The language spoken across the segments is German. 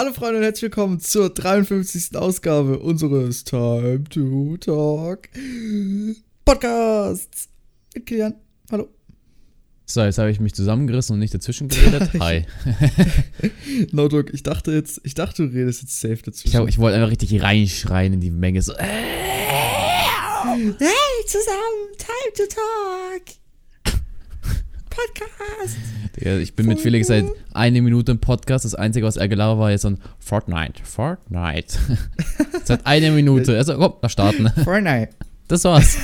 Hallo Freunde und herzlich willkommen zur 53. Ausgabe unseres Time to Talk Podcasts. Mit Kilian. Hallo. So, jetzt habe ich mich zusammengerissen und nicht dazwischen geredet. Hi. no Druck, ich dachte jetzt, ich dachte, du redest jetzt safe dazwischen. Ich, ich wollte einfach richtig reinschreien in die Menge. So, äh, Hey, zusammen, Time to Talk Podcast. Digga, ich bin mit Felix seit eine Minute im Podcast. Das Einzige, was er gelabert war, jetzt so ein Fortnite. Fortnite. seit einer Minute. Also, komm, mal starten. Fortnite. Das war's.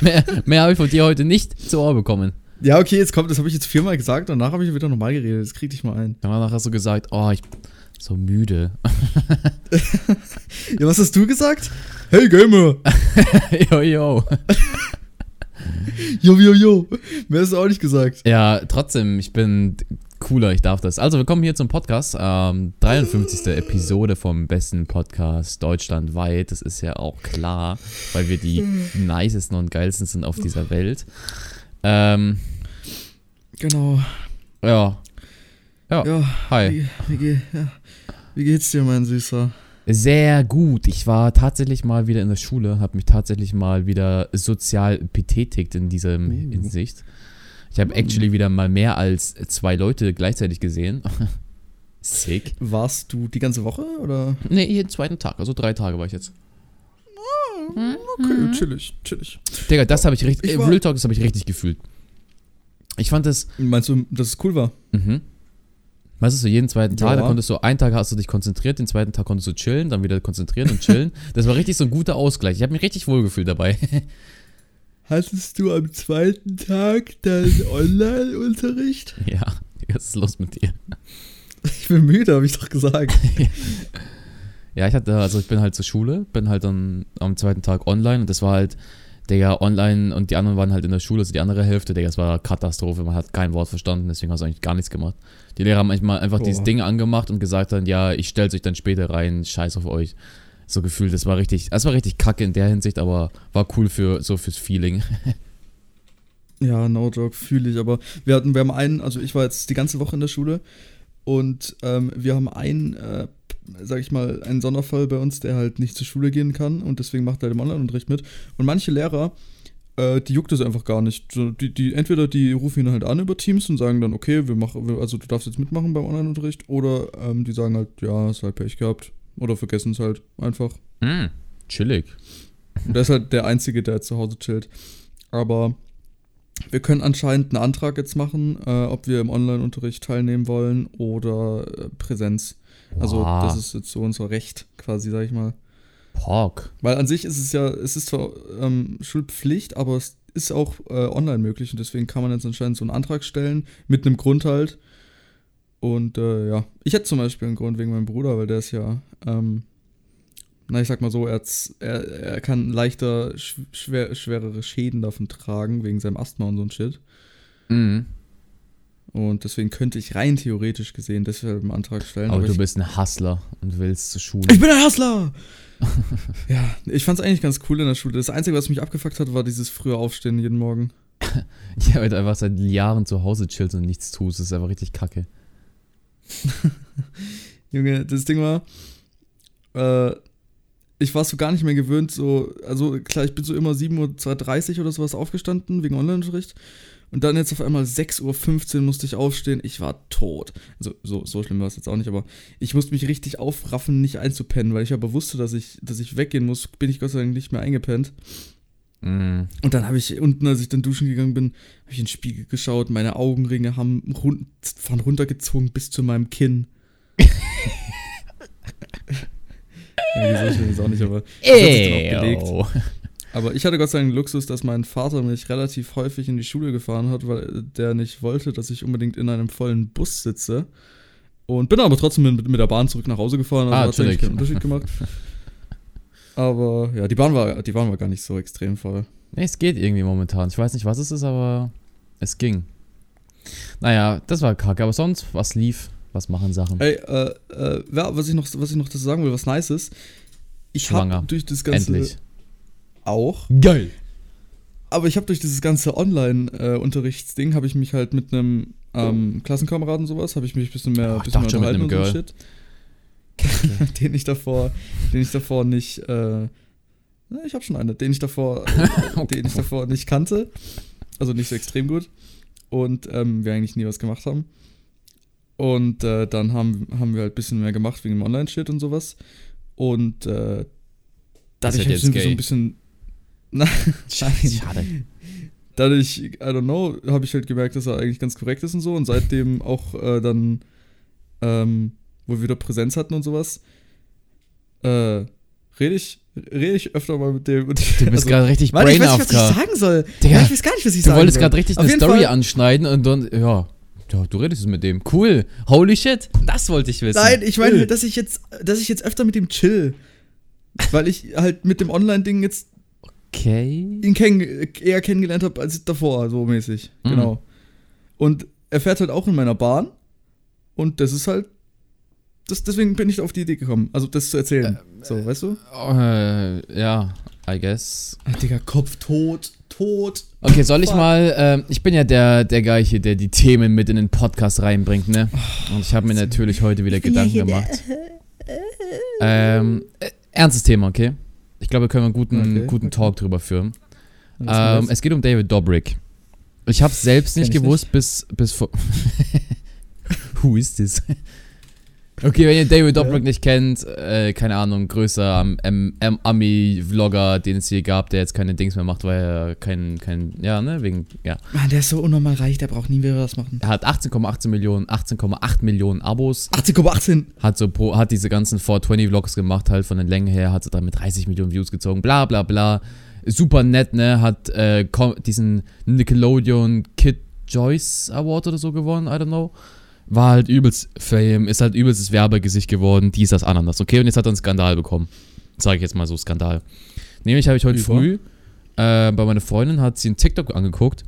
mehr mehr habe ich von dir heute nicht zu Ohr bekommen. Ja, okay, jetzt kommt, das habe ich jetzt viermal gesagt, danach habe ich wieder normal geredet. Das krieg dich mal ein. Danach hast du gesagt, oh, ich bin so müde. Ja, was hast du gesagt? Hey Gamer! yo, yo. Jo, jo, jo. Mehr du auch nicht gesagt. Ja, trotzdem, ich bin cooler, ich darf das. Also, willkommen hier zum Podcast. Ähm, 53. Episode vom besten Podcast deutschlandweit. Das ist ja auch klar, weil wir die nicesten und geilsten sind auf dieser Welt. Ähm, Genau. ja. Ja, Ja, hi. wie, wie, ja. wie geht's dir, mein Süßer? Sehr gut. Ich war tatsächlich mal wieder in der Schule, habe mich tatsächlich mal wieder sozial betätigt in diesem Uh. Hinsicht. Ich habe actually wieder mal mehr als zwei Leute gleichzeitig gesehen. Sick. Warst du die ganze Woche oder? Nee, jeden zweiten Tag, also drei Tage war ich jetzt. Okay, chillig, chillig. Digga, das habe ich richtig, Ich äh, Real Talk, das habe ich richtig gefühlt. Ich fand das, Meinst du, dass es cool war? mhm. Weißt du, so jeden zweiten Tag, Ja. da konntest du, einen Tag hast du dich konzentriert, den zweiten Tag konntest du chillen, dann wieder konzentrieren und chillen. das war richtig so ein guter Ausgleich. Ich habe mich richtig wohlgefühlt dabei. Hattest du am zweiten Tag deinen Online-Unterricht? ja, was ist los mit dir? Ich bin müde, habe ich doch gesagt. Ja, ich hatte, also ich bin halt zur Schule, bin halt dann am zweiten Tag online und das war halt, Digga, online und die anderen waren halt in der Schule, also die andere Hälfte, Digga, es war Katastrophe, man hat kein Wort verstanden, deswegen hast du eigentlich gar nichts gemacht. Die Lehrer haben manchmal einfach Boah. dieses Ding angemacht und gesagt dann, ja, ich stell's euch dann später rein, scheiß auf euch. So gefühlt, das war richtig, das war richtig kacke in der Hinsicht, aber war cool für, so fürs Feeling. Ja, no joke, fühle ich. Aber wir hatten, wir haben einen, also ich war jetzt die ganze Woche in der Schule und ähm, wir haben einen, äh, sag ich mal, einen Sonderfall bei uns, der halt nicht zur Schule gehen kann und deswegen macht er halt im Online-Unterricht mit. Und manche Lehrer, äh, die juckt es einfach gar nicht. Die, die, entweder die rufen ihn halt an über Teams und sagen dann, okay, wir machen, also du darfst jetzt mitmachen beim Online-Unterricht, oder ähm, die sagen halt, ja, hast halt Pech gehabt. Oder vergessen es halt einfach. Hm, chillig. Und der ist halt der Einzige, der zu Hause chillt. Aber wir können anscheinend einen Antrag jetzt machen, äh, ob wir im Online-Unterricht teilnehmen wollen oder äh, Präsenz. Also Wow. das ist jetzt so unser Recht quasi, sag ich mal. Pork. Weil an sich ist es ja, es ist zwar ähm, Schulpflicht, aber es ist auch äh, online möglich und deswegen kann man jetzt anscheinend so einen Antrag stellen, mit einem Grund halt. Und äh, ja, ich hätte zum Beispiel einen Grund wegen meinem Bruder, weil der ist ja, ähm, na ich sag mal so, er, er, er kann leichter sch schwer, schwerere Schäden davon tragen, wegen seinem Asthma und so ein Shit. Mhm. Und deswegen könnte ich rein theoretisch gesehen deshalb einen Antrag stellen. Aber du ich, bist ein Hustler und willst zur Schule. Ich bin ein Hustler! ja, ich fand's eigentlich ganz cool in der Schule. Das Einzige, was mich abgefuckt hat, war dieses frühe Aufstehen jeden Morgen. Ja, weil du einfach seit Jahren zu Hause chillst und nichts tust. Das ist einfach richtig kacke. Junge, das Ding war, äh, ich war so gar nicht mehr gewöhnt, so, also klar, ich bin so immer 7.30 Uhr oder sowas aufgestanden, wegen Online-Unterricht. Und dann jetzt auf einmal 6.15 Uhr musste ich aufstehen. Ich war tot. Also so, so schlimm war es jetzt auch nicht, aber ich musste mich richtig aufraffen, nicht einzupennen, weil ich aber wusste, dass ich, dass ich weggehen muss, bin ich Gott sei Dank nicht mehr eingepennt. Mhm. Und dann habe ich unten, als ich dann duschen gegangen bin, habe ich in den Spiegel geschaut. Meine Augenringe haben run von runtergezogen bis zu meinem Kinn. ja, so schlimm ist auch nicht, aber das hat sich dann auch. Aber ich hatte Gott sei Dank den Luxus, dass mein Vater mich relativ häufig in die Schule gefahren hat, weil der nicht wollte, dass ich unbedingt in einem vollen Bus sitze. Und bin aber trotzdem mit, mit der Bahn zurück nach Hause gefahren, also Ah, hat eigentlich chillig. keinen Unterschied gemacht. Aber ja, die Bahn war, die Bahn war gar nicht so extrem voll. Nee, es geht irgendwie momentan. Ich weiß nicht, was es ist, aber es ging. Naja, das war kacke. Aber sonst, was lief? Was machen Sachen? Ey, äh, äh, ja, was ich noch, was ich noch dazu sagen will, was nice ist, ich habe durch das ganze Endlich. Auch, Geil. aber ich habe durch dieses ganze Online-Unterrichtsding habe ich mich halt mit einem ähm, Klassenkameraden sowas, habe ich mich ein bisschen mehr, Oh, ich bisschen mehr schon mit unterhalten einem und so. Shit. okay. den ich davor, den ich davor nicht, äh, ich habe schon eine, den ich davor, äh, den ich davor nicht kannte, also nicht so extrem gut und ähm, wir eigentlich nie was gemacht haben. Und äh, dann haben, haben wir halt ein bisschen mehr gemacht wegen dem Online-Shit und sowas. Und äh, Das ist dadurch jetzt sind wir so ein bisschen. Nein, Schade. dadurch, I don't know, habe ich halt gemerkt, dass er eigentlich ganz korrekt ist und so. Und seitdem auch äh, dann, ähm, wo wir wieder Präsenz hatten und sowas, äh, rede ich, rede ich öfter mal mit dem. Du bist gerade richtig Mann, ich brain weiß nicht, was ich sagen soll. Digga, ja, ich weiß gar nicht, was ich Du sagen wolltest soll. gerade richtig Auf eine Story Fall- anschneiden und dann, ja, ja, du redest mit dem. Cool. Holy shit. Das wollte ich wissen. Nein, ich meine, Cool. halt, dass ich jetzt, dass ich jetzt öfter mit ihm chill. Weil ich halt mit dem Online-Ding jetzt Okay. ihn kenn eher kennengelernt habe als davor, so mäßig. Mhm. Genau. Und er fährt halt auch in meiner Bahn. Und das ist halt. Das, deswegen bin ich auf die Idee gekommen, also das zu erzählen. so, weißt du? Äh, ja, I guess. Ach, Digga, Kopf tot, tot. Okay, soll ich mal, ähm, ich bin ja der, der Guy hier, der die Themen mit in den Podcast reinbringt, ne? Und ich habe mir natürlich heute wieder Gedanken gemacht. Ähm, äh, ernstes Thema, okay? Ich glaube, wir können einen guten, Okay, guten. Talk drüber führen. Ähm, es geht um David Dobrik. Ich habe selbst nicht gewusst, bis, bis vor. Who is this? Okay, wenn ihr David Dobrik Ja. nicht kennt, äh, keine Ahnung, größer ähm, ähm, Ami-Vlogger, den es hier gab, der jetzt keine Dings mehr macht, weil er kein, kein, ja, ne, wegen, ja. Mann, der ist so unnormal reich, der braucht nie wieder was machen. Er hat 18,18 Millionen, 18,8 Millionen Abos, 18,18. hat so pro, hat diese ganzen 420 Vlogs gemacht, halt von den Längen her, hat so dann mit 30 Millionen Views gezogen, bla bla bla. Super nett, ne? Hat äh, diesen Nickelodeon Kid Joyce Award oder so gewonnen, I don't know. War halt übelst Fame, ist halt übelstes Werbegesicht geworden, dies, das, Ananas. Okay, und jetzt hat er einen Skandal bekommen. Sage ich jetzt mal so, Skandal. Nämlich habe ich heute Über? früh äh, bei meiner Freundin hat sie einen TikTok angeguckt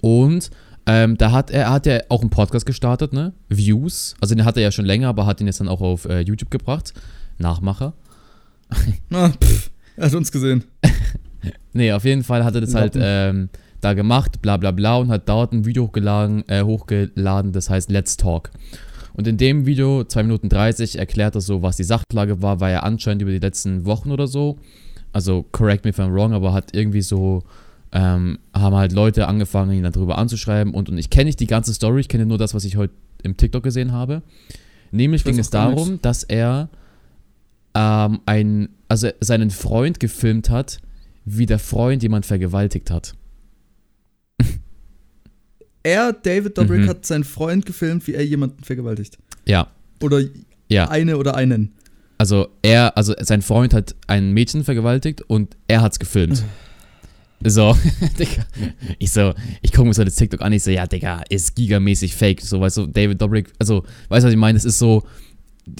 und ähm, da hat er, er hat ja auch einen Podcast gestartet, ne? Views. Also den hat er ja schon länger, aber hat ihn jetzt dann auch auf äh, YouTube gebracht. Nachmacher. Na, pff, er hat uns gesehen. Nee, auf jeden Fall hat er das halt ähm, da gemacht, bla bla bla, und hat dort ein Video hochgeladen, äh, hochgeladen, das heißt Let's Talk. Und in dem Video, 2 Minuten 30, erklärt er so, was die Sachlage war, war ja anscheinend über die letzten Wochen oder so. Also, correct me if I'm wrong, aber hat irgendwie so, ähm, haben halt Leute angefangen, ihn darüber anzuschreiben. Und, und ich kenne nicht die ganze Story, ich kenne nur das, was ich heute im TikTok gesehen habe. Nämlich ging es darum, dass er ähm, ein, also seinen Freund gefilmt hat, wie der Freund jemand vergewaltigt hat. Er, David Dobrik, Mhm. hat seinen Freund gefilmt, wie er jemanden vergewaltigt. Ja, Oder ja. eine oder einen. Also er, also sein Freund hat ein Mädchen vergewaltigt und er hat's gefilmt. So, Digga. Ich so, ich gucke mir so das TikTok an, ich so, ja, Digga, ist gigamäßig fake. So, weißt du, David Dobrik, also, weißt du, was ich meine? Es ist so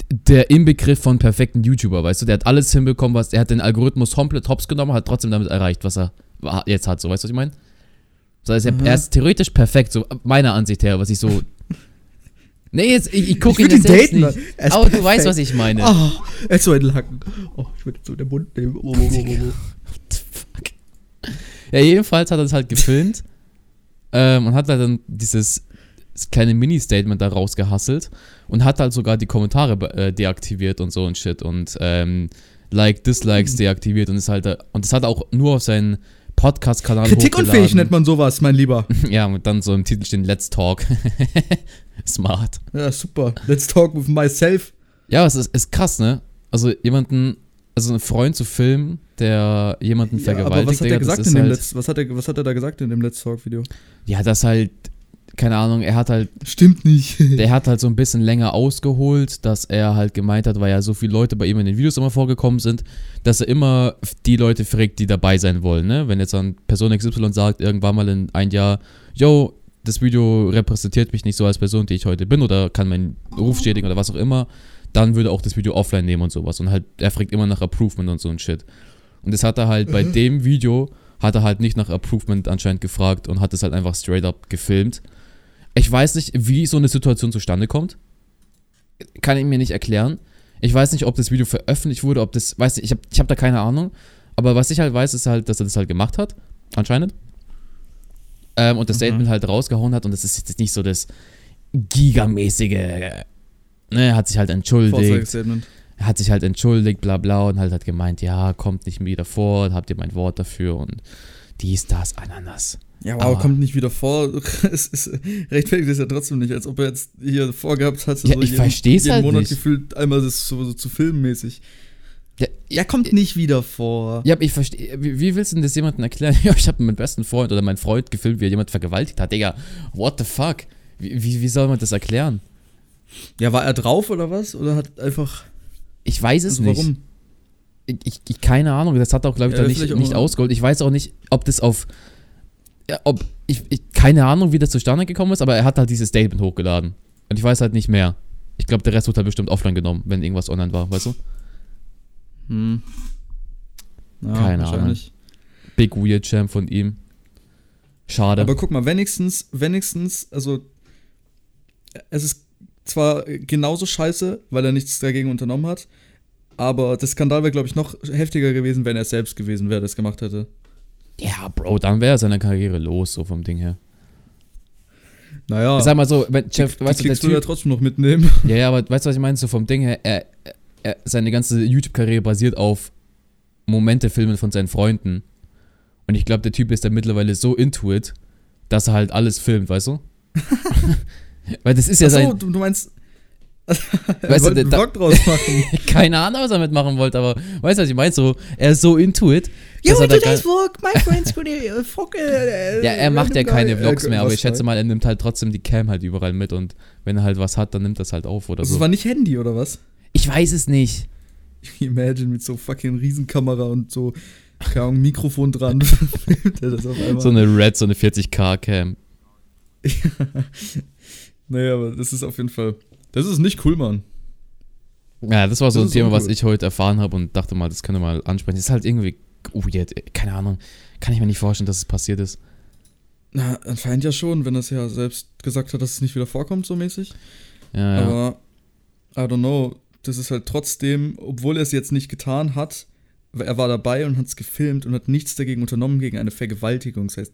der Inbegriff von perfekten YouTuber, weißt du? Der hat alles hinbekommen, was, er hat den Algorithmus komplett hops genommen, hat trotzdem damit erreicht, was er jetzt hat, so, weißt du, was ich meine? So, also er, Mhm. er ist theoretisch perfekt, so meiner Ansicht her, was ich so. Nee, jetzt, ich, ich gucke ihn jetzt daten, nicht. Er ist Aber du weißt, perfekt. was ich meine. Oh, er hat so einen Lacken. Oh, ich würde so den Mund nehmen. Oh, oh, oh. Ja, jedenfalls hat er das halt gefilmt ähm, und hat halt dann dieses kleine Mini-Statement da rausgehasselt und hat halt sogar die Kommentare äh, deaktiviert und so und shit und ähm, Like, Dislikes Mhm. deaktiviert und ist halt, und das hat auch nur auf seinen Podcast-Kanal Kritikunfähig nennt man sowas, mein Lieber. Ja, und dann so im Titel stehen Let's Talk. Smart. Ja, super. Let's talk with myself. Ja, es ist, ist krass, ne? Also jemanden, also einen Freund zu filmen, der jemanden Ja, vergewaltigt. aber was hat er gesagt in dem halt, Let's, was hat er, was hat er da gesagt in dem Let's Talk Video? Ja, das halt, keine Ahnung, er hat halt Stimmt nicht. Der hat halt so ein bisschen länger ausgeholt, dass er halt gemeint hat, weil ja so viele Leute bei ihm in den Videos immer vorgekommen sind, dass er immer die Leute fragt, die dabei sein wollen. Ne? Wenn jetzt dann Person XY sagt, irgendwann mal in ein Jahr, yo, das Video repräsentiert mich nicht so als Person, die ich heute bin oder kann meinen Ruf schädigen oder was auch immer, dann würde er auch das Video offline nehmen und sowas. Und halt, er fragt immer nach Approvement und so ein Shit. Und das hat er halt bei dem Video, hat er halt nicht nach Approvement anscheinend gefragt und hat es halt einfach straight up gefilmt. Ich weiß nicht, wie so eine Situation zustande kommt. Kann ich mir nicht erklären. Ich weiß nicht, ob das Video veröffentlicht wurde, ob das, weiß nicht, ich habe ich hab da keine Ahnung. Aber was ich halt weiß, ist halt, dass er das halt gemacht hat, anscheinend. Ähm, und das Mhm. Statement halt rausgehauen hat und das ist jetzt nicht so das gigamäßige ne, er hat sich halt entschuldigt. Er hat sich halt entschuldigt, bla bla, und halt hat gemeint, ja, kommt nicht wieder vor, habt ihr mein Wort dafür und dies, das, Ananas. Ja, aber, Aber- kommt nicht wieder vor. es ist rechtfertigt ist ja trotzdem nicht, als ob er jetzt hier vorgehabt hatte, Ja, ich versteh's jeden halt Monat nicht. gefühlt einmal das so, so zu filmen mäßig. Ja, Ja, kommt nicht wieder vor. Ja, aber ich verstehe, wie, wie willst du denn das jemandem erklären? Ja, ich habe meinen besten Freund oder meinen Freund gefilmt, wie er jemand vergewaltigt hat. Digga, what the fuck? Wie, wie, wie soll man das erklären? Ja, war er drauf oder was? Oder hat einfach. Ich weiß es Also nicht. warum? Ich, ich, keine Ahnung, das hat auch, glaube ich, Ja, nicht, nicht ausgeholt. Ich weiß auch nicht, ob das auf. Ja, ob. Ich, ich, keine Ahnung, wie das zustande gekommen ist, aber er hat halt dieses Statement hochgeladen. Und ich weiß halt nicht mehr. Ich glaube, der Rest wird halt bestimmt offline genommen, wenn irgendwas online war, weißt du? Hm. Ja, Keine wahrscheinlich. Big Weird Champ von ihm. Schade. Aber guck mal, wenigstens, wenigstens, also es ist zwar genauso scheiße, weil er nichts dagegen unternommen hat, aber der Skandal wäre, glaube ich, noch heftiger gewesen, wenn er selbst gewesen wäre, es gemacht hätte. ja, Bro, dann wäre seine Karriere los, so vom Ding her. Naja, Ich sag mal so, wenn Jeff, die weißt du, der er Typ, trotzdem noch mitnehmen. ja, ja, aber weißt du, was ich meine? So vom Ding her, er, er, seine ganze YouTube-Karriere basiert auf Momente-Filmen von seinen Freunden. Und ich glaube, der Typ ist da mittlerweile so into it, dass er halt alles filmt, weißt du? Weil das ist ja Achso, sein, du, du meinst. Weißt er du, wollte einen da- Vlog draus machen. keine Ahnung, was er mitmachen wollte, aber weißt du, was ich meine? So, er ist so into it, er da gar, vlog, my friends gonna fuck äh, Ja, er macht ja keine Vlogs mehr, aber ich schätze mal, er nimmt halt trotzdem die Cam halt überall mit und wenn er halt was hat, dann nimmt er es halt auf oder Also, es so. war nicht Handy oder was? Ich weiß es nicht. Imagine mit so fucking Riesenkamera und so, keine Ahnung, Mikrofon dran. filmt er das auf einmal. So eine Red, so eine 40k Cam. naja, aber das ist auf jeden Fall. Das ist nicht cool, Mann. Ja, das war so Das ein Thema, was uncool. ich heute erfahren habe und dachte mal, das könnte mal ansprechen. Das ist halt irgendwie weird, ey. keine Ahnung. Kann ich mir nicht vorstellen, dass es passiert ist. Na, anscheinend ja schon, wenn er es ja selbst gesagt hat, dass es nicht wieder vorkommt, so mäßig. Ja, ja. Aber, I don't know, das ist halt trotzdem, obwohl er es jetzt nicht getan hat, er war dabei und hat es gefilmt und hat nichts dagegen unternommen gegen eine Vergewaltigung. Das heißt,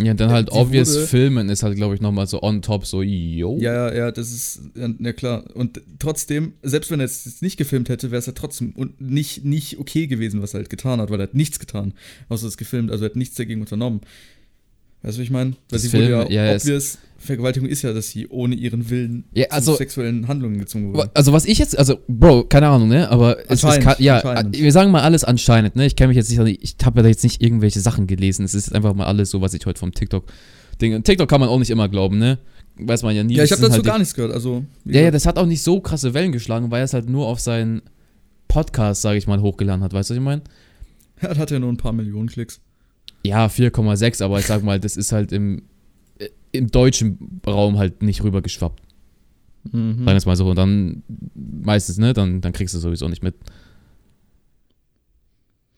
ja, dann halt obvious wurde- filmen ist halt, glaube ich, nochmal so on top, so, yo. ja, ja, ja, das ist, ja, klar. Und trotzdem, selbst wenn er es jetzt nicht gefilmt hätte, wäre es ja trotzdem und nicht, nicht okay gewesen, was er halt getan hat, weil er hat nichts getan, außer es gefilmt, also er hat nichts dagegen unternommen. Weißt du, ich meine? Weil sie wurde Film- ja, ja, es- obvious, Vergewaltigung ist ja, dass sie ohne ihren Willen Ja, also- zu sexuellen Handlungen gezwungen wurde. Also was ich jetzt, also Bro, keine Ahnung, ne, aber es, es kann, ja, wir sagen mal alles anscheinend, ne, ich kenne mich jetzt nicht, ich habe ja jetzt nicht irgendwelche Sachen gelesen, es ist einfach mal alles so, was ich heute vom TikTok, Ding, TikTok kann man auch nicht immer glauben, ne, weiß man ja nie. Ja, ich habe dazu halt gar nichts gehört. Also, Ja, ja, das hat auch nicht so krasse Wellen geschlagen, weil er es halt nur auf seinen Podcast, sage ich mal, hochgeladen hat, weißt du, was ich meine? er hat ja nur ein paar Millionen Klicks. Ja, 4,6, aber ich sag mal, das ist halt im, im deutschen Raum halt nicht rübergeschwappt. Mhm. Sagen wir es mal so. Und dann meistens, ne, dann, dann kriegst du sowieso nicht mit.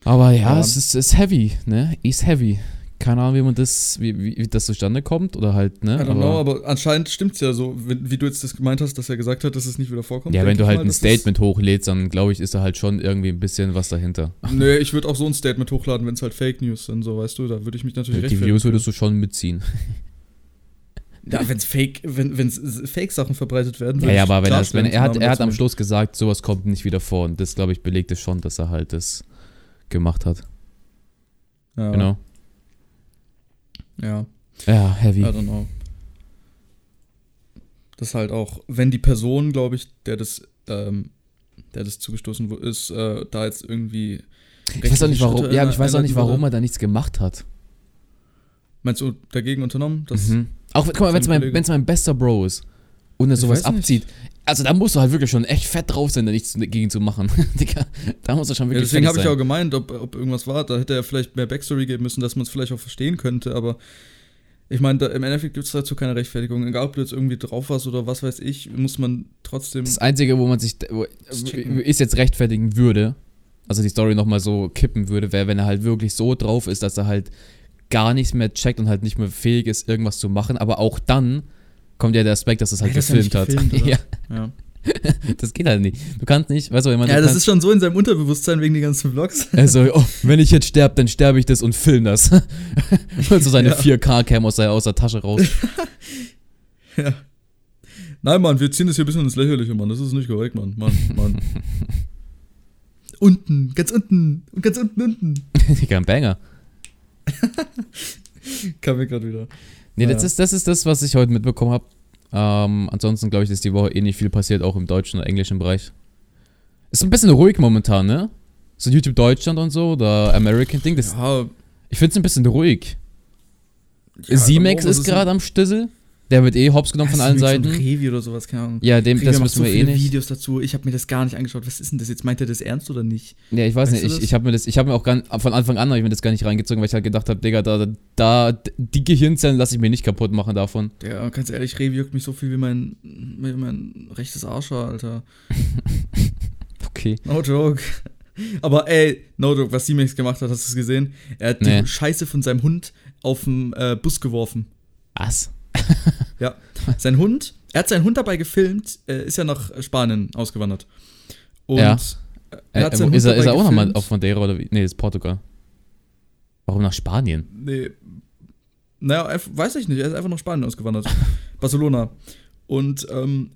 Aber ja, Ja. es ist, ist heavy, ne? Ist heavy. Keine Ahnung, wie man das, wie, wie, wie das zustande kommt oder halt, ne? I don't know, aber anscheinend stimmt's ja so, wenn, wie du jetzt das gemeint hast, dass er gesagt hat, dass es nicht wieder vorkommt. ja, wenn du halt mal, ein Statement hochlädst, dann glaube ich, ist da halt schon irgendwie ein bisschen was dahinter. Das, nee, ich würde auch so ein Statement hochladen, wenn es halt Fake News sind, so weißt du, da würde ich mich natürlich Die Views würdest du schon mitziehen. Ja, wenn's Fake, wenn wenn's Fake-Sachen verbreitet werden, Ja, ja, aber wenn, er, wenn er hat, er hat am. Schluss gesagt, sowas kommt nicht wieder vor und das, glaube ich, belegt es schon, dass er halt das gemacht hat. Ja, Genau. Ja, Ja, heavy. I don't know. Das halt auch, wenn die Person, glaube ich, der das, ähm, der das zugestoßen ist, äh, da jetzt irgendwie. Ich weiß auch nicht, warum, Schritte ja, ich weiß auch nicht, warum er da nichts gemacht hat. Meinst du dagegen unternommen? Das, Mhm. Auch guck mal, wenn es mein, wenn's mein bester Bro ist und er sowas abzieht, also da musst du halt wirklich schon echt fett drauf sein, da nichts dagegen zu machen. Digga, da musst du schon Ja, wirklich deswegen fett habe ich sein. auch gemeint, ob, ob irgendwas war. Da hätte er vielleicht mehr Backstory geben müssen, dass man es vielleicht auch verstehen könnte, aber ich meine, im Endeffekt gibt es dazu keine Rechtfertigung. Egal, ob du jetzt irgendwie drauf warst oder was weiß ich, muss man trotzdem. Das Einzige, wo man sich, wo ist jetzt rechtfertigen würde, also die Story nochmal so kippen würde, wäre, wenn er halt wirklich so drauf ist, dass er halt gar nichts mehr checkt und halt nicht mehr fähig ist, irgendwas zu machen. Aber auch dann kommt ja der Aspekt, dass es halt Ja, gefilmt hat. gefilmt, oder? ja, ja. das geht halt nicht. Du kannst nicht, weißt du, wenn man ja, das ist schon so in seinem Unterbewusstsein wegen den ganzen Vlogs. Also, oh, wenn ich jetzt sterbe, dann sterbe ich das und film das. Holt so seine Ja. 4K-Cam aus der, aus der Tasche raus. ja. Nein, Mann, wir ziehen das hier ein bisschen ins Lächerliche, Mann. Das ist nicht korrekt, Mann. Mann, Mann. unten, ganz unten, und ganz unten, unten. Digga, ein Banger. Kam mir gerade wieder. Nee, das, Ja. ist, das ist das, was ich heute mitbekommen habe. Ähm, ansonsten glaube ich, ist die Woche eh nicht viel passiert, auch im deutschen oder englischen Bereich. Ist ein bisschen ruhig momentan, ne? So YouTube Deutschland und so, oder American Ding. Das, Ja, Ich finde es ein bisschen ruhig. ja, Simex ist gerade am Stüssel. Der wird eh hops genommen von allen Seiten. Und Revi oder sowas, keine Ahnung. Ja, dem, das müssen so wir eh nicht. Videos dazu. Ich habe mir das gar nicht angeschaut. Was ist denn das jetzt? Meint er das ernst oder nicht? Ja, ich weiß Weißt nicht. Ich, ich habe mir das, ich habe mir auch gar, von Anfang an habe ich mir das gar nicht reingezogen, weil ich halt gedacht habe, Digga, da, da, die Gehirnzellen lasse ich mir nicht kaputt machen davon. Der, ganz ehrlich, Revi juckt mich so viel wie mein, wie mein rechtes Arschhaar, Alter. Okay. No joke. Aber ey, no joke, was Simex gemacht hat, hast du es gesehen? Er hat Nee. die Scheiße von seinem Hund auf den äh, Bus geworfen. Was? Ja. Sein Hund, er hat seinen Hund dabei gefilmt, äh, ist ja nach Spanien ausgewandert. Und Ja. er Äh, hat äh, seinen Hund ist er, ist er auch nochmal auf Madeira oder wie? Nee, ist Portugal. Warum nach Spanien? Nee. Naja, er- weiß ich nicht, er ist einfach nach Spanien ausgewandert. Barcelona. Und ähm,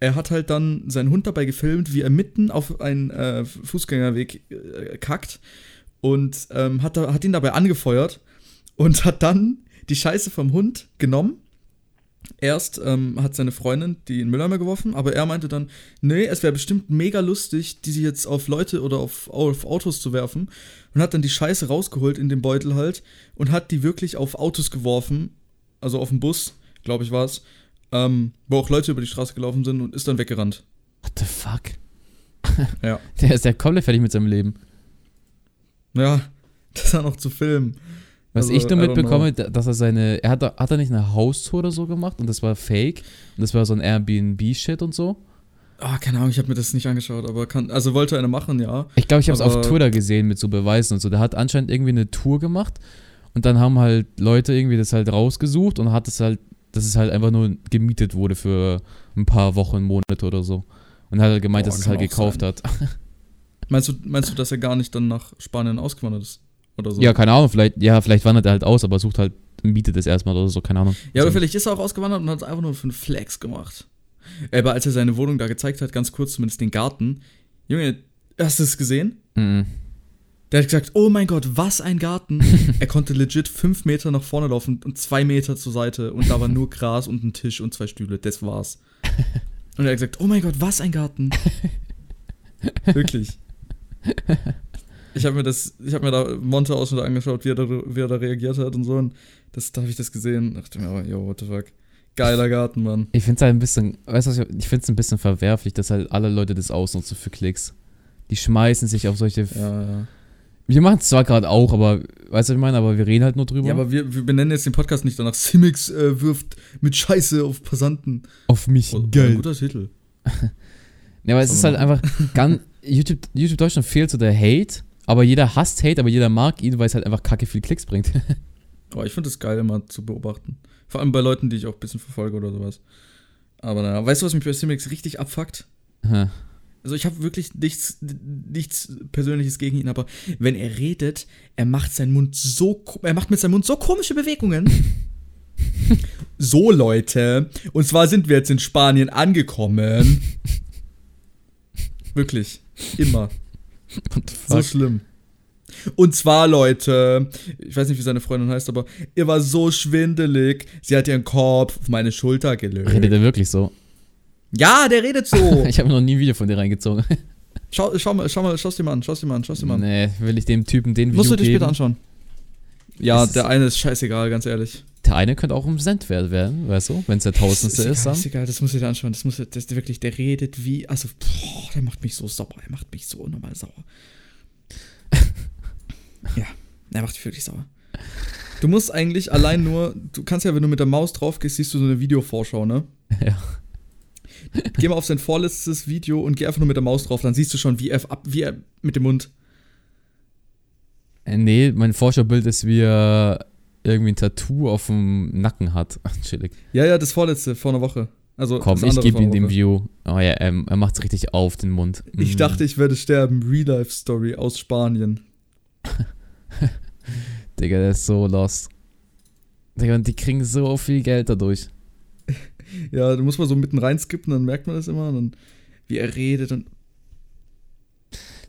er hat halt dann seinen Hund dabei gefilmt, wie er mitten auf einen äh, Fußgängerweg äh, kackt und ähm, hat, hat ihn dabei angefeuert und hat dann die Scheiße vom Hund genommen. Erst ähm, hat seine Freundin die in Mülleimer geworfen, aber er meinte dann, nee, es wäre bestimmt mega lustig, diese jetzt auf Leute oder auf, auf Autos zu werfen. Und hat dann die Scheiße rausgeholt in den Beutel halt und hat die wirklich auf Autos geworfen, also auf den Bus, glaube ich war es, ähm, wo auch Leute über die Straße gelaufen sind und ist dann weggerannt. What the fuck? Ja. Der ist ja komplett fertig mit seinem Leben. Ja, das war noch zu filmen. Was Also, ich nur I don't mitbekomme, da- dass er seine. Er hat, hat er nicht eine Haustour oder so gemacht und das war fake. Und das war so ein Airbnb-Shit und so. Ah, keine Ahnung, ich habe mir das nicht angeschaut, aber kann, also wollte eine machen, ja. Ich glaube, ich habe es auf Twitter gesehen mit so Beweisen und so. Der hat anscheinend irgendwie eine Tour gemacht und dann haben halt Leute irgendwie das halt rausgesucht und hat es halt, dass es halt einfach nur gemietet wurde für ein paar Wochen, Monate oder so. Und hat halt gemeint, Boah, dass es halt gekauft sein. hat. Meinst du, meinst du, dass er gar nicht dann nach Spanien ausgewandert ist? Oder so? Ja, keine Ahnung, vielleicht, ja, vielleicht wandert er halt aus, aber sucht halt, mietet es erstmal oder so, keine Ahnung. Ja, aber so. vielleicht ist er auch ausgewandert und hat es einfach nur für einen Flex gemacht. Aber als er seine Wohnung da gezeigt hat, ganz kurz zumindest den Garten, Junge, hast du es gesehen? Mhm. Der hat gesagt, oh mein Gott, was ein Garten. er konnte legit fünf Meter nach vorne laufen und zwei Meter zur Seite und da war nur Gras und ein Tisch und zwei Stühle, das war's. Und er hat gesagt, oh mein Gott, was ein Garten. Wirklich. Ich habe mir das, ich habe mir da Monte Ausschnitte angeschaut, wie er, da, wie er da reagiert hat und so. Und das, da habe ich das gesehen. Dachte mir, oh, yo, what the fuck. Geiler Garten, Mann. Ich finde es halt ein bisschen, weißt du, ich finde es ein bisschen verwerflich, dass halt alle Leute das ausnutzen für Klicks. Die schmeißen sich auf solche. Ja, ja. Wir machen es zwar gerade auch, aber, weißt du, was ich meine, aber wir reden halt nur drüber. Ja, aber wir, wir benennen jetzt den Podcast nicht danach. Simix äh, wirft mit Scheiße auf Passanten. auf mich, Oh, geil. Ein guter Titel. Ja, aber es ist halt einfach ganz. YouTube, YouTube Deutschland fehlt so der Hate, aber jeder hasst Hate, aber jeder mag ihn, weil es halt einfach kacke viel Klicks bringt. Aber ich finde es geil, immer zu beobachten. Vor allem bei Leuten, die ich auch ein bisschen verfolge oder sowas. Aber naja, weißt du, was mich bei Simix richtig abfuckt? Hä. Also ich habe wirklich nichts, nichts Persönliches gegen ihn, aber wenn er redet, er macht seinen Mund so, er macht mit seinem Mund so komische Bewegungen. so Leute, und zwar sind wir jetzt in Spanien angekommen. Wirklich, immer. So schlimm. Und zwar, Leute, ich weiß nicht, wie seine Freundin heißt, aber ihr war so schwindelig. Sie hat ihren Kopf auf meine Schulter gelegt. Redet er wirklich so? Ja, der redet so. Ich habe noch nie ein Video von dir reingezogen. schau, schau mal, schau mal, schau's dir mal an, schau's dir mal an, schau's dir mal an. Nee, will ich dem Typen den Video Musst du dir später anschauen. Ja, der eine ist scheißegal, ganz ehrlich. Der eine könnte auch um Cent wert werden, weißt du? Wenn es der Tausendste ist, egal, ist egal, das musst du dir anschauen. Das muss, das ist wirklich, der redet wie, also, boah, der macht mich so sauer. Er macht mich so unnormal sauer. ja, er macht mich wirklich sauer. Du musst eigentlich allein nur, du kannst ja, wenn du mit der Maus drauf gehst, siehst du so eine Videovorschau, ne? Ja. Geh mal auf sein vorletztes Video und geh einfach nur mit der Maus drauf, dann siehst du schon, wie er, ab, wie er mit dem Mund. Äh, Nee, mein Vorschaubild ist, wie er irgendwie ein Tattoo auf dem Nacken hat. Chillig. Ja, ja, das vorletzte, vor einer Woche. Also, Komm, ich gebe ihm den. View. Oh ja, ähm, er macht's richtig auf den Mund. Ich Mm. dachte, ich werde sterben. Real-Life-Story aus Spanien. Digga, der ist so lost. Digga, und die kriegen so viel Geld dadurch. Ja, du musst mal so mitten rein skippen, dann merkt man das immer. Und dann, wie er redet und.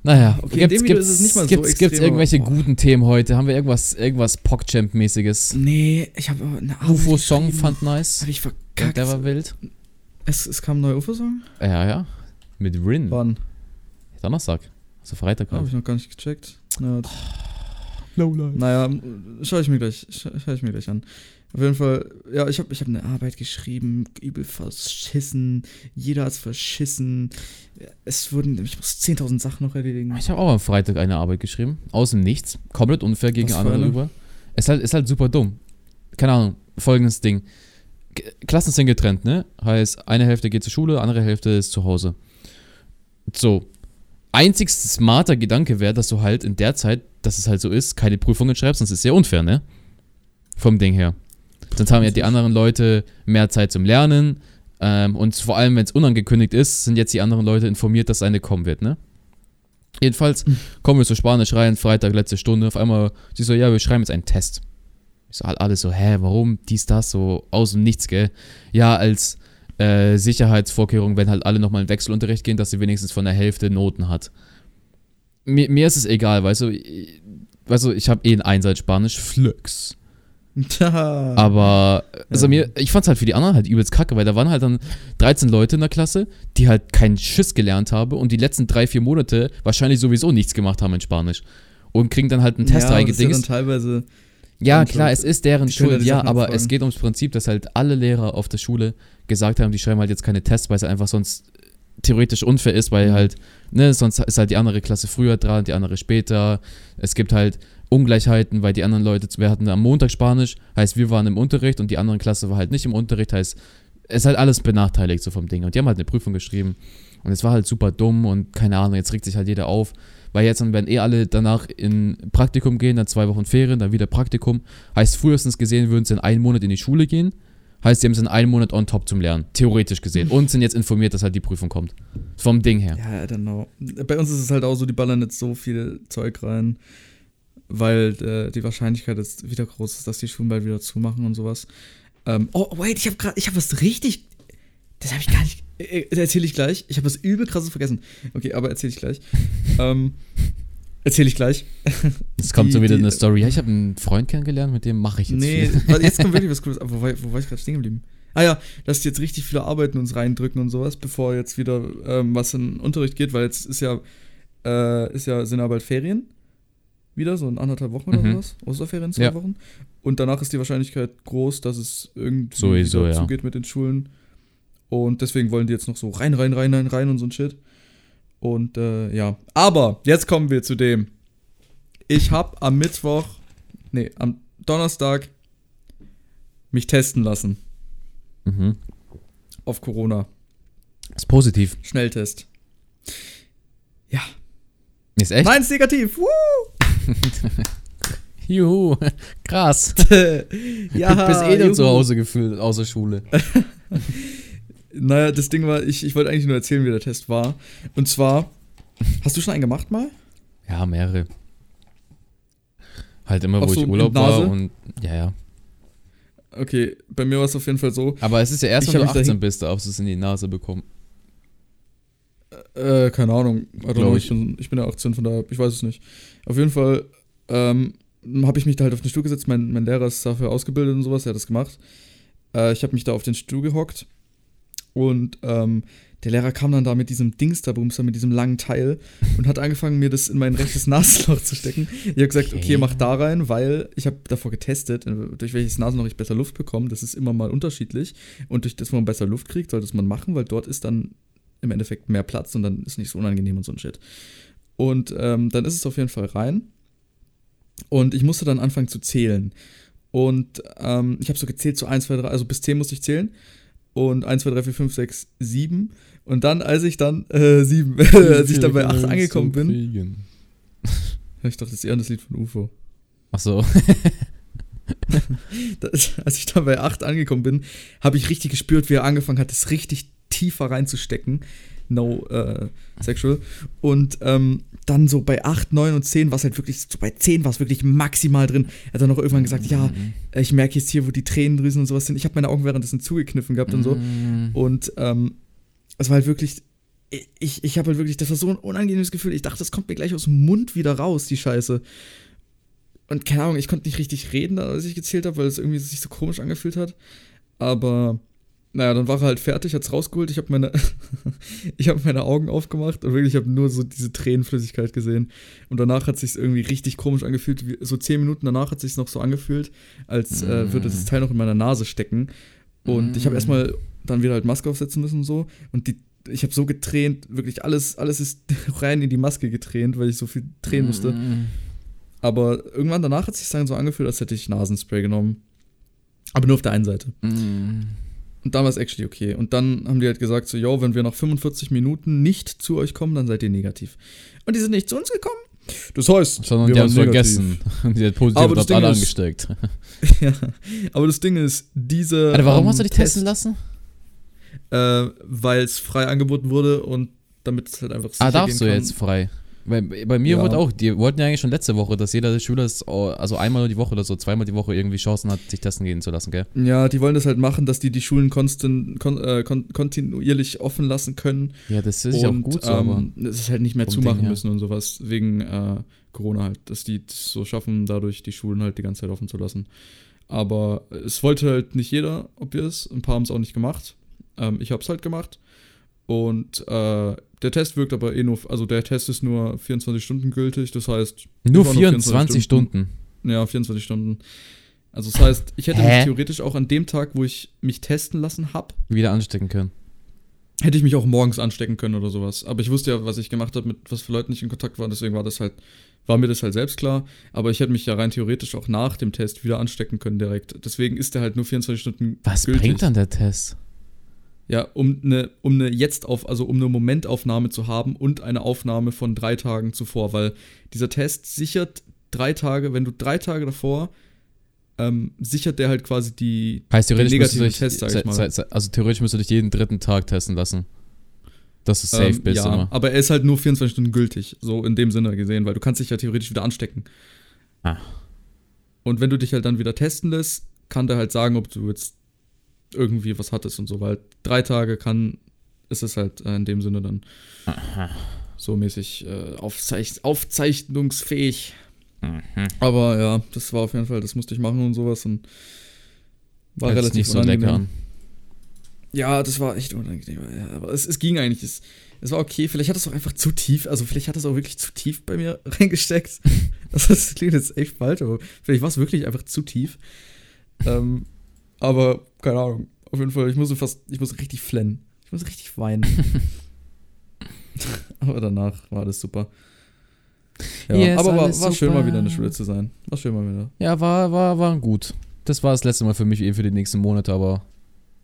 Naja, Okay, in gibt's, dem Video gibt's, ist es nicht mal so gibt's, gibt's extrem, irgendwelche aber- guten Themen heute? Haben wir irgendwas, irgendwas PogChamp-mäßiges? Nee, ich habe eine Arbeit UFO-Song fand nice. Hab ich Der, verkackt. der war wild. es, es kam ein neuer UFO-Song? Ja, ja. Mit Rin. Wann? Donnerstag. Also Freitag. Habe Halt. ich noch gar nicht gecheckt. Ja, das- Lowlife. naja, schaue ich mir gleich, scha schau ich mir gleich an. Auf jeden Fall, ja, ich habe ich hab eine Arbeit geschrieben, übel verschissen, jeder hat's verschissen. Es wurden, ich muss 10.000 Sachen noch erledigen. Ich habe auch am Freitag eine Arbeit geschrieben. Aus dem Nichts. Komplett unfair gegen Was andere rüber. Ist halt, ist halt super dumm. Keine Ahnung. Folgendes Ding. Klassen sind getrennt, ne? Heißt, eine Hälfte geht zur Schule, andere Hälfte ist zu Hause. So. Einzig smarter Gedanke wäre, dass du halt in der Zeit, dass es halt so ist, keine Prüfungen schreibst, sonst ist es sehr unfair, ne? Vom Ding her. Sonst haben ja die anderen Leute mehr Zeit zum Lernen. Ähm, und vor allem, wenn es unangekündigt ist, sind jetzt die anderen Leute informiert, dass eine kommen wird, ne? Jedenfalls kommen wir zu Spanisch rein, Freitag, letzte Stunde. Auf einmal, sie so, ja, wir schreiben jetzt einen Test. Ich so, alles so, hä, warum? Dies, das, so aus dem Nichts, gell? Ja, als äh, Sicherheitsvorkehrung, wenn halt alle nochmal in Wechselunterricht gehen, dass sie wenigstens von der Hälfte Noten hat. Mir, mir ist es egal, weißt du, ich, weißt du, ich habe eh ein Einsatz Spanisch, Flux. Aber, also Ja. mir, ich fand's halt für die anderen halt übelst kacke, weil da waren halt dann 13 Leute in der Klasse, die halt keinen Schiss gelernt haben und die letzten drei, vier Monate wahrscheinlich sowieso nichts gemacht haben in Spanisch. Und kriegen dann halt einen Test ja, ist ja reingedingst. teilweise. Ja, klar, es ist deren Schuld, ja, aber es geht ums Prinzip, dass halt alle Lehrer auf der Schule gesagt haben, die schreiben halt jetzt keine Tests, weil es einfach sonst theoretisch unfair ist, weil Mhm. halt, ne, sonst ist halt die andere Klasse früher dran, die andere später. Es gibt halt Ungleichheiten, weil die anderen Leute, wir hatten am Montag Spanisch, heißt wir waren im Unterricht und die andere Klasse war halt nicht im Unterricht, heißt es ist halt alles benachteiligt so vom Ding. Und die haben halt eine Prüfung geschrieben und es war halt super dumm und keine Ahnung, jetzt regt sich halt jeder auf, weil jetzt dann werden eh alle danach in Praktikum gehen, dann zwei Wochen Ferien, dann wieder Praktikum. Heißt frühestens gesehen würden sie in einen Monat in die Schule gehen. Heißt, sie haben es in einen Monat on top zum Lernen, theoretisch gesehen. Und sind jetzt informiert, dass halt die Prüfung kommt. Vom Ding her. Ja, I don't know. Bei uns ist es halt auch so, die ballern jetzt so viel Zeug rein, weil äh, die Wahrscheinlichkeit jetzt wieder groß ist, dass die Schulen bald wieder zumachen und sowas. Ähm, oh, wait, ich habe gerade, ich habe was richtig. Das habe ich gar nicht. Äh, das erzähle ich gleich. Ich habe was übel krasses vergessen. Okay, aber erzähle ich gleich. ähm, erzähle ich gleich. Jetzt kommt Die- so wieder die- eine Story. Ja, ich habe einen Freund kennengelernt, mit dem mache ich jetzt Nee, viel. jetzt kommt wirklich was Cooles. Aber wo, war- wo war ich gerade stehen geblieben? Ah ja, dass die jetzt richtig viele Arbeiten uns reindrücken und sowas, bevor jetzt wieder ähm, was in den Unterricht geht, weil jetzt ist ja, äh, ist ja, sind ja bald Ferien. Wieder, so in anderthalb Wochen oder Mhm. sowas. Osterferien, zwei Ja. Wochen. Und danach ist die Wahrscheinlichkeit groß, dass es irgendwie Sowieso, wieder ja. zugeht mit den Schulen. Und deswegen wollen die jetzt noch so rein, rein, rein, rein, rein und so ein Shit. Und äh, ja. Aber jetzt kommen wir zu dem. Ich habe am Mittwoch, nee, am Donnerstag mich testen lassen Mhm. auf Corona. Ist positiv. Schnelltest. Ja. Ist echt? Nein, ist negativ. Juhu. Krass. ja, du bist eh juhu. zu Hause gefühlt, außer Schule. Naja, das Ding war, ich, ich wollte eigentlich nur erzählen, wie der Test war. Und zwar, hast du schon einen gemacht mal? Ja, mehrere. Halt immer, Auch wo so ich Urlaub war und ja, ja. Okay, bei mir war es auf jeden Fall so. Aber es ist ja erst, wenn du hab mich 18 dahin- bist, darfst du es in die Nase bekommen. Äh, keine Ahnung. Know, ich. ich. bin, ich bin ja 18, von daher, ich weiß es nicht. Auf jeden Fall ähm, habe ich mich da halt auf den Stuhl gesetzt. Mein, mein Lehrer ist dafür ausgebildet und sowas, er hat das gemacht. Äh, ich habe mich da auf den Stuhl gehockt und ähm, der Lehrer kam dann da mit diesem Dingsterbumster, mit diesem langen Teil und hat angefangen, mir das in mein rechtes Nasenloch zu stecken. Ich habe gesagt, okay. Okay. mach da rein, weil ich habe davor getestet, äh, durch welches Nasenloch ich besser Luft bekomme. Das ist immer mal unterschiedlich. Und durch das, wo man besser Luft kriegt, sollte es man machen, weil dort ist dann im Endeffekt mehr Platz und dann ist nicht so unangenehm und so ein Shit. Und ähm, dann ist es auf jeden Fall rein. Und ich musste dann anfangen zu zählen. Und ähm, ich habe so gezählt, so 1, 2, 3, also bis 10 musste ich zählen. Und 1, 2, 3, 4, 5, 6, 7. Und dann, als ich dann, äh, 7, als ich dann bei 8 angekommen bin, ich dachte, das ist eher das Lied von UFO. Ach so. Das, als ich dann bei 8 angekommen bin, habe ich richtig gespürt, wie er angefangen hat, es richtig tiefer reinzustecken. No äh, sexual. Und ähm, dann so bei 8, 9 und 10 war es halt wirklich, so bei 10 war es wirklich maximal drin. Er hat dann noch irgendwann gesagt, ja, Mhm. ich merke jetzt hier, wo die Tränendrüsen und sowas sind. Ich habe meine Augen währenddessen zugekniffen gehabt und so. Mhm. Und ähm, es war halt wirklich, ich, ich habe halt wirklich, das war so ein unangenehmes Gefühl. Ich dachte, das kommt mir gleich aus dem Mund wieder raus, die Scheiße. Und keine Ahnung, ich konnte nicht richtig reden, als ich gezählt habe, weil es irgendwie sich so komisch angefühlt hat. Aber naja, dann war er halt fertig, hat's rausgeholt. Ich habe meine, ich habe meine Augen aufgemacht und wirklich, ich habe nur so diese Tränenflüssigkeit gesehen. Und danach hat sich irgendwie richtig komisch angefühlt. So zehn Minuten danach hat sich noch so angefühlt, als äh, würde das Teil noch in meiner Nase stecken. Und ich habe Mm. erstmal dann wieder halt Maske aufsetzen müssen und so. Und die, ich habe so getränt, wirklich alles, alles ist rein in die Maske getränt, weil ich so viel tränen musste. Mhm. Aber irgendwann danach hat es sich dann so angefühlt, als hätte ich Nasenspray genommen. Aber nur auf der einen Seite. Mhm. Und dann war es actually okay. Und dann haben die halt gesagt, so, yo, wenn wir nach 45 Minuten nicht zu euch kommen, dann seid ihr negativ. Und die sind nicht zu uns gekommen. Das heißt, Sondern wir die haben es vergessen. Die hat positiv Aber das alle ist- angesteckt. ja. Aber das Ding ist, diese. Alter, warum ähm, hast du dich Test- testen lassen? Äh, Weil es frei angeboten wurde und damit es halt einfach Ah, sicher darfst du jetzt frei? Bei, bei mir Ja. wurde auch, die wollten ja eigentlich schon letzte Woche, dass jeder Schüler es, oh, also einmal die Woche oder so, zweimal die Woche irgendwie Chancen hat, sich testen gehen zu lassen, gell? Ja, die wollen das halt machen, dass die die Schulen konstant, kon, äh, kon, kontinuierlich offen lassen können. Ja, das ist ja auch gut so, aber. ähm, das ist halt nicht mehr zumachen Ding her. müssen und sowas, wegen äh, Corona halt, dass die das so schaffen, dadurch die Schulen halt die ganze Zeit offen zu lassen. Aber es wollte halt nicht jeder, obvious. Ein paar haben es auch nicht gemacht. Ähm, ich habe es halt gemacht. Und äh, der Test wirkt aber eh nur, also der Test ist nur 24 Stunden gültig, das heißt. Nur ich war 24 Stunden. Ja, 24 Stunden. Also das heißt, ich hätte Hä? mich theoretisch auch an dem Tag, wo ich mich testen lassen habe, wieder anstecken können. hätte ich mich auch morgens anstecken können oder sowas. Aber ich wusste ja, was ich gemacht habe, mit was für Leuten ich in Kontakt war, deswegen war das halt, war mir das halt selbst klar. Aber ich hätte mich ja rein theoretisch auch nach dem Test wieder anstecken können direkt. Deswegen ist der halt nur 24 Stunden Was bringt dann der Test? Ja, um eine, um eine jetzt auf, also um eine Momentaufnahme zu haben und eine Aufnahme von drei Tagen zuvor, weil dieser Test sichert drei Tage, wenn du drei Tage davor, ähm, sichert der halt quasi die, Heißt theoretisch negativen dich, Test, sag ich mal. also theoretisch müsstest du dich jeden dritten Tag testen lassen. Dass du safe ähm, bist ja, immer. aber er ist halt nur 24 Stunden gültig, so in dem Sinne gesehen, weil du kannst dich ja theoretisch wieder anstecken. Ah. Und wenn du dich halt dann wieder testen lässt, kann der halt sagen, ob du jetzt irgendwie was hattest und so, weil drei Tage kann, ist es halt äh, in dem Sinne dann so mäßig äh, aufzeich aufzeichnungsfähig. Mhm. Aber ja, das war auf jeden Fall, das musste ich machen und sowas und war sich relativ nicht so unangenehm. lecker an. Ja, das war echt unangenehm. Ja, aber es, es ging eigentlich. Es, es war okay. Vielleicht hat es auch einfach zu tief. Also, vielleicht hat es auch wirklich zu tief bei mir reingesteckt. Also, das klingt jetzt echt falsch, aber vielleicht war es wirklich einfach zu tief. Ähm, aber, keine Ahnung. Auf jeden Fall, ich musste fast, ich musste richtig flennen. Ich musste richtig weinen. aber danach war alles super. Ja, Yes, aber war, war schön, mal wieder in der Schule zu sein. War schön mal wieder. Ja, war, war, war gut. Das war das letzte Mal für mich eben für die nächsten Monate, aber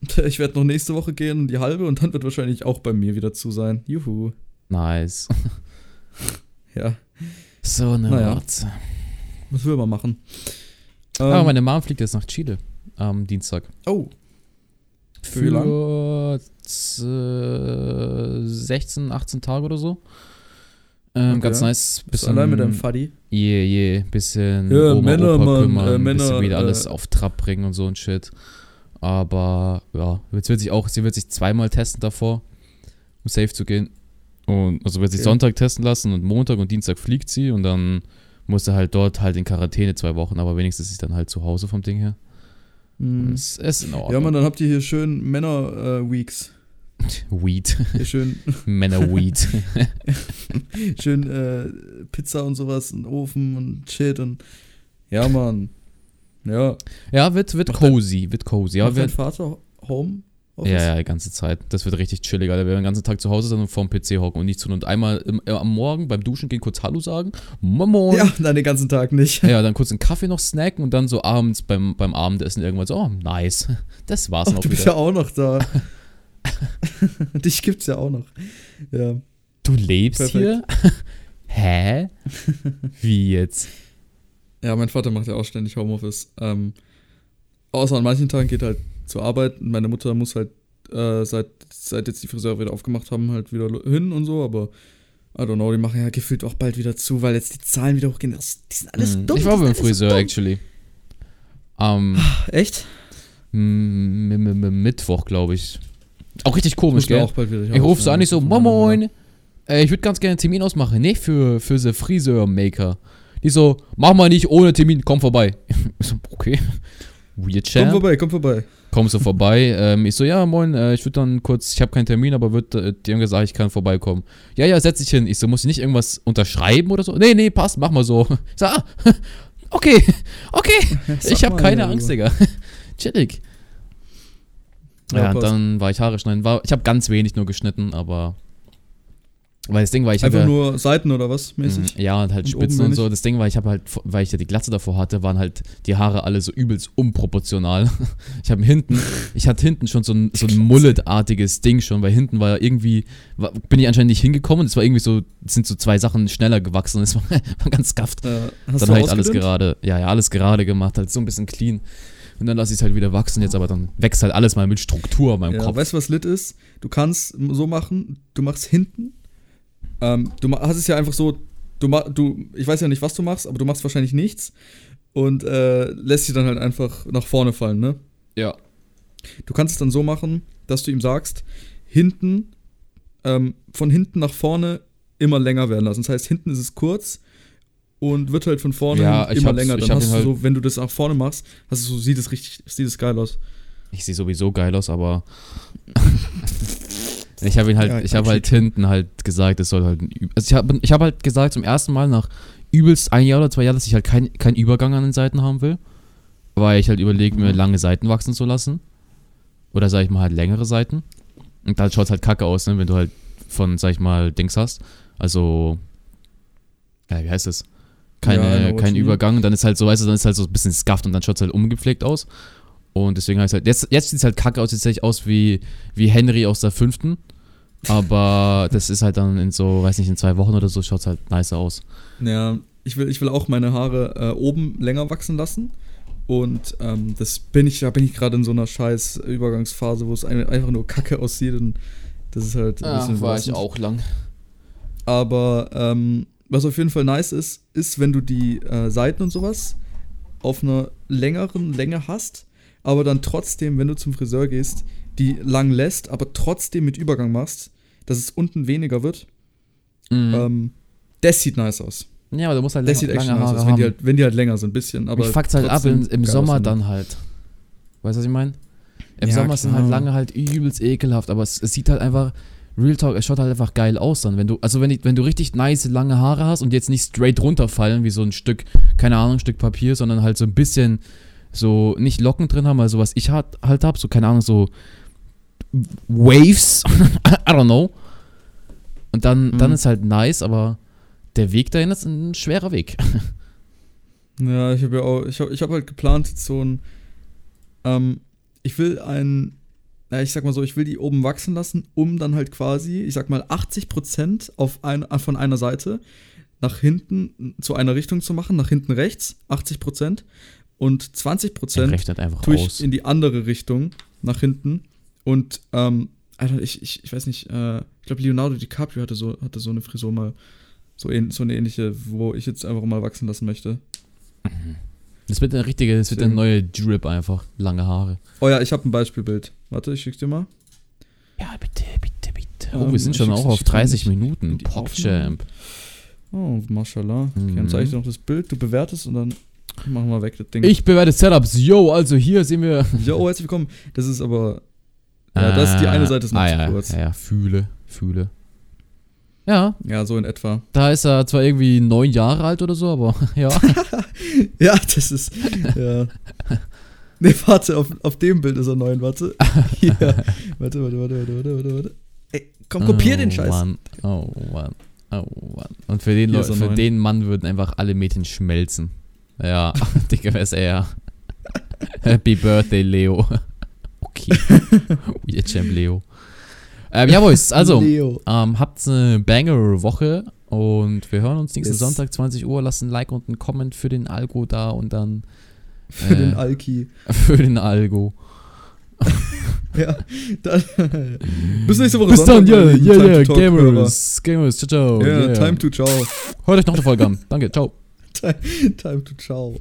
Ich werde noch nächste Woche gehen, die halbe, und dann wird wahrscheinlich auch bei mir wieder zu sein. Juhu. nice. Ja. So eine Naja. Rotze. Was will man machen? Aber Ähm, meine Mom fliegt jetzt nach Chile am Dienstag. oh, Für? Für z- 16, 18 Tage oder so. Ähm, Okay. Ganz nice. bist du allein mit deinem Faddy? Yeah, yeah. Bisschen Ja, Oma, Männer, Opa Mann, kümmern, äh, Männer, bisschen wieder alles äh, auf Trab bringen und so ein Shit. Aber ja, jetzt wird sich auch, sie wird sich zweimal testen davor, um safe zu gehen. Und also wird sich Okay. Sonntag testen lassen und Montag und Dienstag fliegt sie und dann muss sie halt dort halt in Quarantäne zwei Wochen, aber wenigstens ist sie dann halt zu Hause vom Ding her. Mhm. Es ist in Ordnung. Ja, Mann, dann habt ihr hier schön Männer-Weeks. Weed. hier schön, Männer-Weed. schön äh, Pizza und sowas, und Ofen und Shit und. Ja, Mann. Ja. ja, wird, wird Macht cozy, wird cozy. Ja, wird, Vater Home? Ja, ja, die ganze Zeit. Das wird richtig chillig, Alter. Wir werden den ganzen Tag zu Hause sein und vorm PC hocken und nicht zu und einmal im, äh, am Morgen beim Duschen gehen, kurz Hallo sagen. Moin. Ja, dann den ganzen Tag nicht. Ja, dann kurz einen Kaffee noch snacken und dann so abends beim, beim Abendessen irgendwann so, oh, nice. Das war's Ach, noch du bist wieder. ja auch noch da. Dich gibt's ja auch noch. Ja. Du lebst Perfekt. hier? Hä? Wie jetzt? Ja, mein Vater macht ja auch ständig Homeoffice. Ähm, außer an manchen Tagen geht halt zur Arbeit meine Mutter muss halt äh, seit, seit jetzt die Friseure wieder aufgemacht haben, halt wieder hin und so, aber I don't know, die machen ja gefühlt auch bald wieder zu, weil jetzt die Zahlen wieder hochgehen. Das, die sind alles Mhm. dumm. Ich war beim Friseur, dumm. actually. Am Echt? M- M- M- Mittwoch, glaube ich. Auch richtig komisch, gell? auch bald wieder Ich rufe so an, ich so, moin moin, äh, ich würde ganz gerne einen Termin ausmachen. Nee, für, für the Friseur-Maker. Die so, mach mal nicht ohne Termin, komm vorbei. Ich so, okay. Weird Komm vorbei, komm vorbei. Kommst du vorbei? ähm, ich so, ja, moin, äh, ich würde dann kurz, ich habe keinen Termin, aber wird, äh, die haben gesagt, ich kann vorbeikommen. Ja, ja, setz dich hin. Ich so, muss ich nicht irgendwas unterschreiben oder so? Nee, nee, passt, mach mal so. Ich so, ah, okay, okay. Ich habe keine ja, Angst. Digga. Chillig. Ja, Ja, und dann war ich Haare schneiden. War, ich habe ganz wenig nur geschnitten, aber. Weil das Ding war, ich Einfach habe. nur Seiten oder was mäßig? Mhm, Ja, und halt Und Spitzen und so. Das Ding war, ich habe halt, weil ich ja die Glatze davor hatte, waren halt die Haare alle so übelst unproportional. Ich habe hinten, ich hatte hinten schon so ein, so ein Mullet-artiges Ding schon, weil hinten war irgendwie, war, bin ich anscheinend nicht hingekommen. Es war irgendwie so, sind so zwei Sachen schneller gewachsen. Es war, war ganz gafft. Äh, hast dann halt alles gerade, ja, ja, alles gerade gemacht, halt so ein bisschen clean. Und dann lasse ich es halt wieder wachsen jetzt, aber dann wächst halt alles mal mit Struktur in meinem Ja, Kopf. weißt du, was lit ist? Du kannst so machen, du machst hinten. Ähm, du hast es ja einfach so, du, du, ich weiß ja nicht, was du machst, aber du machst wahrscheinlich nichts und äh, lässt sie dann halt einfach nach vorne fallen, ne? Ja. Du kannst es dann so machen, dass du ihm sagst, hinten, ähm, von hinten nach vorne immer länger werden lassen. Das heißt, hinten ist es kurz und wird halt von vorne Ja, immer länger. Dann hast du halt- so, wenn du das nach vorne machst, hast du so, sieht es richtig, sieht es geil aus. Ich sehe sowieso geil aus, aber ich habe ihn halt, Ja, ich habe halt hinten halt gesagt, es soll halt ein also ich habe ich habe halt gesagt zum ersten Mal nach übelst ein Jahr oder zwei Jahren, dass ich halt keinen kein Übergang an den Seiten haben will, weil ich halt überlege mir lange Seiten wachsen zu lassen oder sag ich mal halt längere Seiten und dann schaut halt kacke aus, ne, wenn du halt von sag ich mal Dings hast, also ja, wie heißt es? Keine, Ja, kein. Übergang, dann ist halt so, weißt du, dann ist halt so ein bisschen scuffed und dann schaut es halt ungepflegt aus. Und deswegen heißt halt, jetzt, jetzt sieht es halt kacke aus, jetzt sehe ich aus wie, wie Henry aus der fünften. Aber das ist halt dann in so, weiß nicht, in zwei Wochen oder so schaut es halt nice aus. Ja, ich will, ich will auch meine Haare äh, oben länger wachsen lassen. Und ähm, das bin ich, da bin ich gerade in so einer scheiß Übergangsphase, wo es ein- einfach nur Kacke aussieht. Und das ist halt ein bisschen belastend. lang. Aber ähm, was auf jeden Fall nice ist, ist, wenn du die äh, Seiten und sowas auf einer längeren Länge hast, aber dann trotzdem, wenn du zum Friseur gehst, die lang lässt, aber trotzdem mit Übergang machst, dass es unten weniger wird. Mhm. Ähm, das sieht nice aus. ja, aber du musst halt Das lange, sieht echt lange nice Haare aus, wenn die, halt, wenn die halt länger sind, ein bisschen. Aber Mich fuckt's halt ab im, im Sommer aussehen. dann halt. Weißt du, was ich meine? Im Ja, Sommer sind halt lange halt übelst ekelhaft, aber es, es sieht halt einfach, Real Talk, es schaut halt einfach geil aus dann. Wenn du, also wenn, die, wenn du richtig nice lange Haare hast und jetzt nicht straight runterfallen, wie so ein Stück, keine Ahnung, ein Stück Papier, sondern halt so ein bisschen so nicht Locken drin haben, also was ich halt, halt hab, so keine Ahnung, so Waves, I don't know. Und dann, dann Mhm. ist halt nice, aber der Weg dahin ist ein schwerer Weg. Ja, ich habe ja auch, ich habe ich hab halt geplant, so ein, ähm, ich will ein, ja, ich sag mal so, ich will die oben wachsen lassen, um dann halt quasi, ich sag mal, 80% auf ein, von einer Seite nach hinten zu einer Richtung zu machen, nach hinten rechts, 80% und 20% rechnet einfach tue ich aus. in die andere Richtung, nach hinten und, ähm, Alter, ich, ich, ich weiß nicht, äh, ich glaube, Leonardo DiCaprio hatte so, hatte so eine Frisur mal, so, ähn, so eine ähnliche, wo ich jetzt einfach mal wachsen lassen möchte. Das wird eine richtige, das wird Deswegen- neue Drip einfach. Lange Haare. Oh ja, ich habe ein Beispielbild. Warte, ich schick's dir mal. Ja, bitte, bitte, bitte. Ähm, Oh, wir sind schon auch auf schick's mal 30 nicht Minuten. PogChamp. Oh, mashallah. Okay, Mhm. dann zeige ich dir noch das Bild, du bewertest und dann machen wir weg das Ding. Ich bewerte Setups. Yo, also hier sehen wir. Jo, herzlich willkommen. Das ist aber. Ja, das ist die eine Seite ist noch ah, zu ja, kurz. Ja, ja, fühle, fühle. Ja, Ja, so in etwa. da ist er zwar irgendwie neun Jahre alt oder so, aber ja. Ja, das ist. ja. Nee, warte, auf, auf dem Bild ist er neun, warte. Hier. Warte, warte, warte, warte, warte, warte, warte. Ey, komm, kopier den oh, Scheiß. Mann. Oh, Mann. Oh, Mann. Und für den, Leu- für den Mann würden einfach alle Mädchen schmelzen. Ja, Digga, wer ist er? Happy Birthday, Leo. Okay. Weird Champ Leo. Ähm, ja, Boys, also, ähm, habt eine Banger-Woche und wir hören uns nächsten Yes. Sonntag 20 Uhr. Lasst ein Like und einen Comment für den Algo da und dann Für äh, den Alki. für den Algo. Ja, dann. bis nächste Woche. Bis dann, Sonntag, ja, lieben ja, ja, Talk Gamers, Gamers, ciao, ciao. Ja, yeah. time to ciao. Hört euch noch eine Folge an. Danke, ciao. Time, time to ciao.